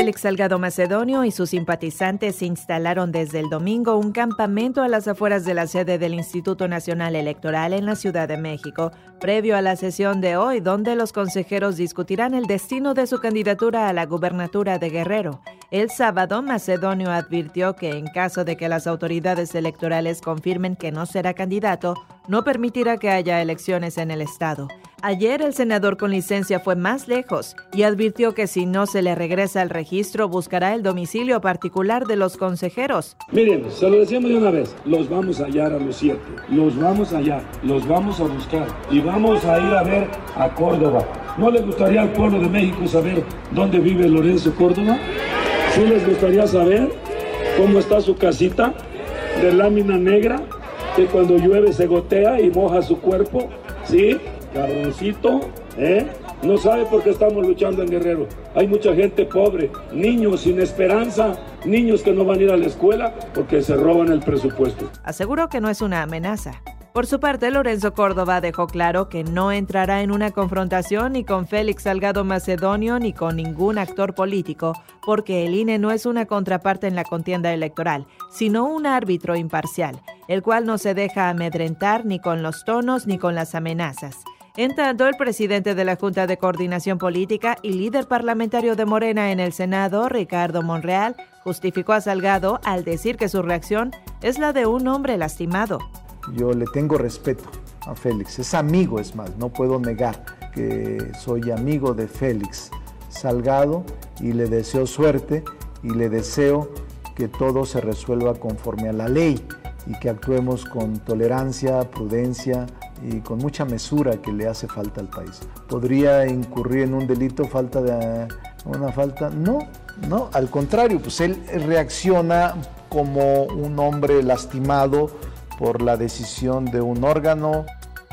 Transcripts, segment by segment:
Félix Salgado Macedonio y sus simpatizantes instalaron desde el domingo un campamento a las afueras de la sede del Instituto Nacional Electoral en la Ciudad de México, previo a la sesión de hoy, donde los consejeros discutirán el destino de su candidatura a la gubernatura de Guerrero. El sábado, Macedonio advirtió que en caso de que las autoridades electorales confirmen que no será candidato, no permitirá que haya elecciones en el Estado. Ayer el senador con licencia fue más lejos y advirtió que si no se le regresa el registro buscará el domicilio particular de los consejeros. Miren, se lo decíamos de una vez, los vamos a hallar a los siete, los vamos a hallar, los vamos a buscar y vamos a ir a ver a Córdoba. ¿No les gustaría al pueblo de México saber dónde vive Lorenzo Córdoba? ¿Sí les gustaría saber cómo está su casita de lámina negra que cuando llueve se gotea y moja su cuerpo? ¿Sí? Cabroncito, ¿eh? No sabe por qué estamos luchando en Guerrero. Hay mucha gente pobre, niños sin esperanza, niños que no van a ir a la escuela porque se roban el presupuesto. Aseguró que no es una amenaza. Por su parte, Lorenzo Córdoba dejó claro que no entrará en una confrontación ni con Félix Salgado Macedonio ni con ningún actor político, porque el INE no es una contraparte en la contienda electoral, sino un árbitro imparcial, el cual no se deja amedrentar ni con los tonos ni con las amenazas. En tanto, el presidente de la Junta de Coordinación Política y líder parlamentario de Morena en el Senado, Ricardo Monreal, justificó a Salgado al decir que su reacción es la de un hombre lastimado. Yo le tengo respeto a Félix, es amigo, es más, no puedo negar que soy amigo de Félix Salgado y le deseo suerte y le deseo que todo se resuelva conforme a la ley y que actuemos con tolerancia, prudencia, y con mucha mesura que le hace falta al país. ¿Podría incurrir en un delito, falta de una falta? No, no, al contrario, pues él reacciona como un hombre lastimado por la decisión de un órgano.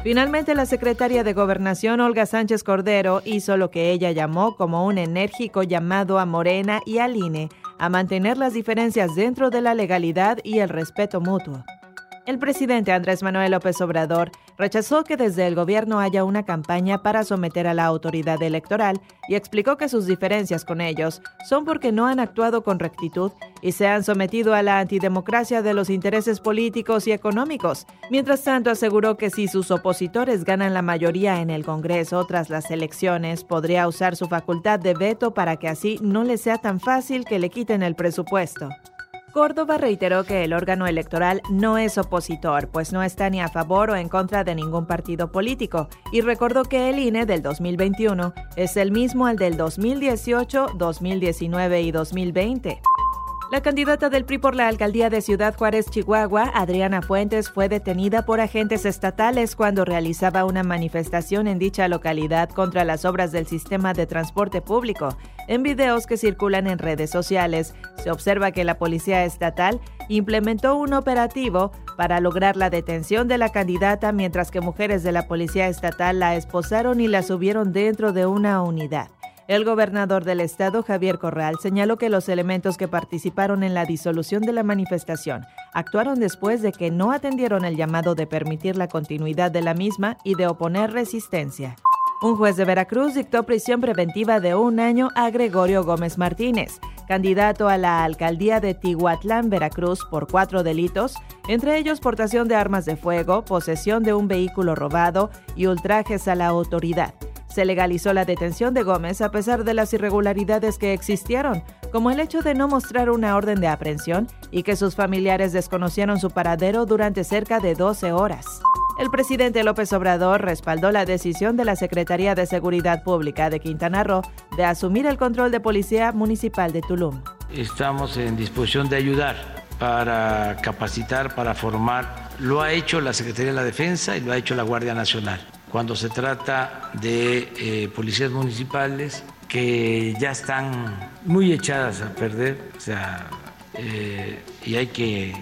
Finalmente, la secretaria de Gobernación, Olga Sánchez Cordero, hizo lo que ella llamó como un enérgico llamado a Morena y al INE a mantener las diferencias dentro de la legalidad y el respeto mutuo. El presidente Andrés Manuel López Obrador rechazó que desde el gobierno haya una campaña para someter a la autoridad electoral y explicó que sus diferencias con ellos son porque no han actuado con rectitud y se han sometido a la antidemocracia de los intereses políticos y económicos. Mientras tanto, aseguró que si sus opositores ganan la mayoría en el Congreso tras las elecciones, podría usar su facultad de veto para que así no le sea tan fácil que le quiten el presupuesto. Córdoba reiteró que el órgano electoral no es opositor, pues no está ni a favor o en contra de ningún partido político, y recordó que el INE del 2021 es el mismo al del 2018, 2019 y 2020. La candidata del PRI por la alcaldía de Ciudad Juárez, Chihuahua, Adriana Fuentes, fue detenida por agentes estatales cuando realizaba una manifestación en dicha localidad contra las obras del sistema de transporte público. En videos que circulan en redes sociales, se observa que la policía estatal implementó un operativo para lograr la detención de la candidata mientras que mujeres de la policía estatal la esposaron y la subieron dentro de una unidad. El gobernador del estado, Javier Corral, señaló que los elementos que participaron en la disolución de la manifestación actuaron después de que no atendieron el llamado de permitir la continuidad de la misma y de oponer resistencia. Un juez de Veracruz dictó prisión preventiva de un año a Gregorio Gómez Martínez, candidato a la alcaldía de Tihuatlán, Veracruz, por cuatro delitos, entre ellos portación de armas de fuego, posesión de un vehículo robado y ultrajes a la autoridad. Se legalizó la detención de Gómez a pesar de las irregularidades que existieron, como el hecho de no mostrar una orden de aprehensión y que sus familiares desconocieron su paradero durante cerca de 12 horas. El presidente López Obrador respaldó la decisión de la Secretaría de Seguridad Pública de Quintana Roo de asumir el control de Policía Municipal de Tulum. Estamos en disposición de ayudar para capacitar, para formar. Lo ha hecho la Secretaría de la Defensa y lo ha hecho la Guardia Nacional cuando se trata de eh, policías municipales que ya están muy echadas a perder, o sea, eh, y hay que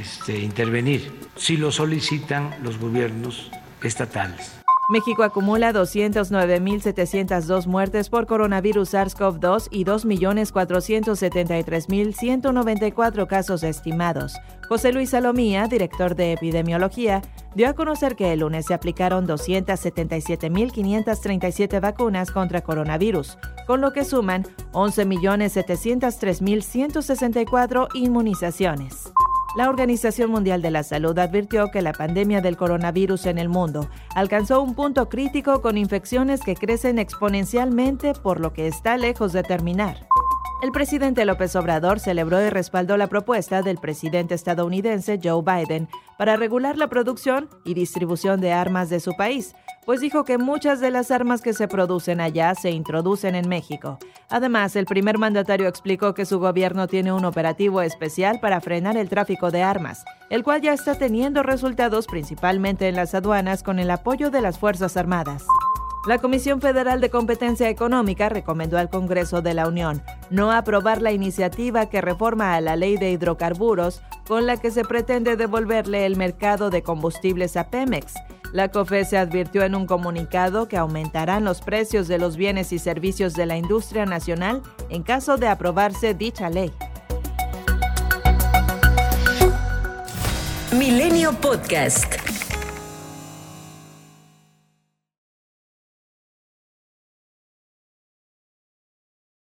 este, intervenir si lo solicitan los gobiernos estatales. México acumula 209.702 muertes por coronavirus SARS-CoV-2 y 2.473.194 casos estimados. José Luis Salomía, director de epidemiología, dio a conocer que el lunes se aplicaron 277.537 vacunas contra coronavirus, con lo que suman 11.703.164 inmunizaciones. La Organización Mundial de la Salud advirtió que la pandemia del coronavirus en el mundo alcanzó un punto crítico con infecciones que crecen exponencialmente por lo que está lejos de terminar. El presidente López Obrador celebró y respaldó la propuesta del presidente estadounidense Joe Biden para regular la producción y distribución de armas de su país, pues dijo que muchas de las armas que se producen allá se introducen en México. Además, el primer mandatario explicó que su gobierno tiene un operativo especial para frenar el tráfico de armas, el cual ya está teniendo resultados principalmente en las aduanas con el apoyo de las Fuerzas Armadas. La Comisión Federal de Competencia Económica recomendó al Congreso de la Unión no aprobar la iniciativa que reforma a la ley de hidrocarburos con la que se pretende devolverle el mercado de combustibles a Pemex. La COFE se advirtió en un comunicado que aumentarán los precios de los bienes y servicios de la industria nacional en caso de aprobarse dicha ley. Milenio Podcast.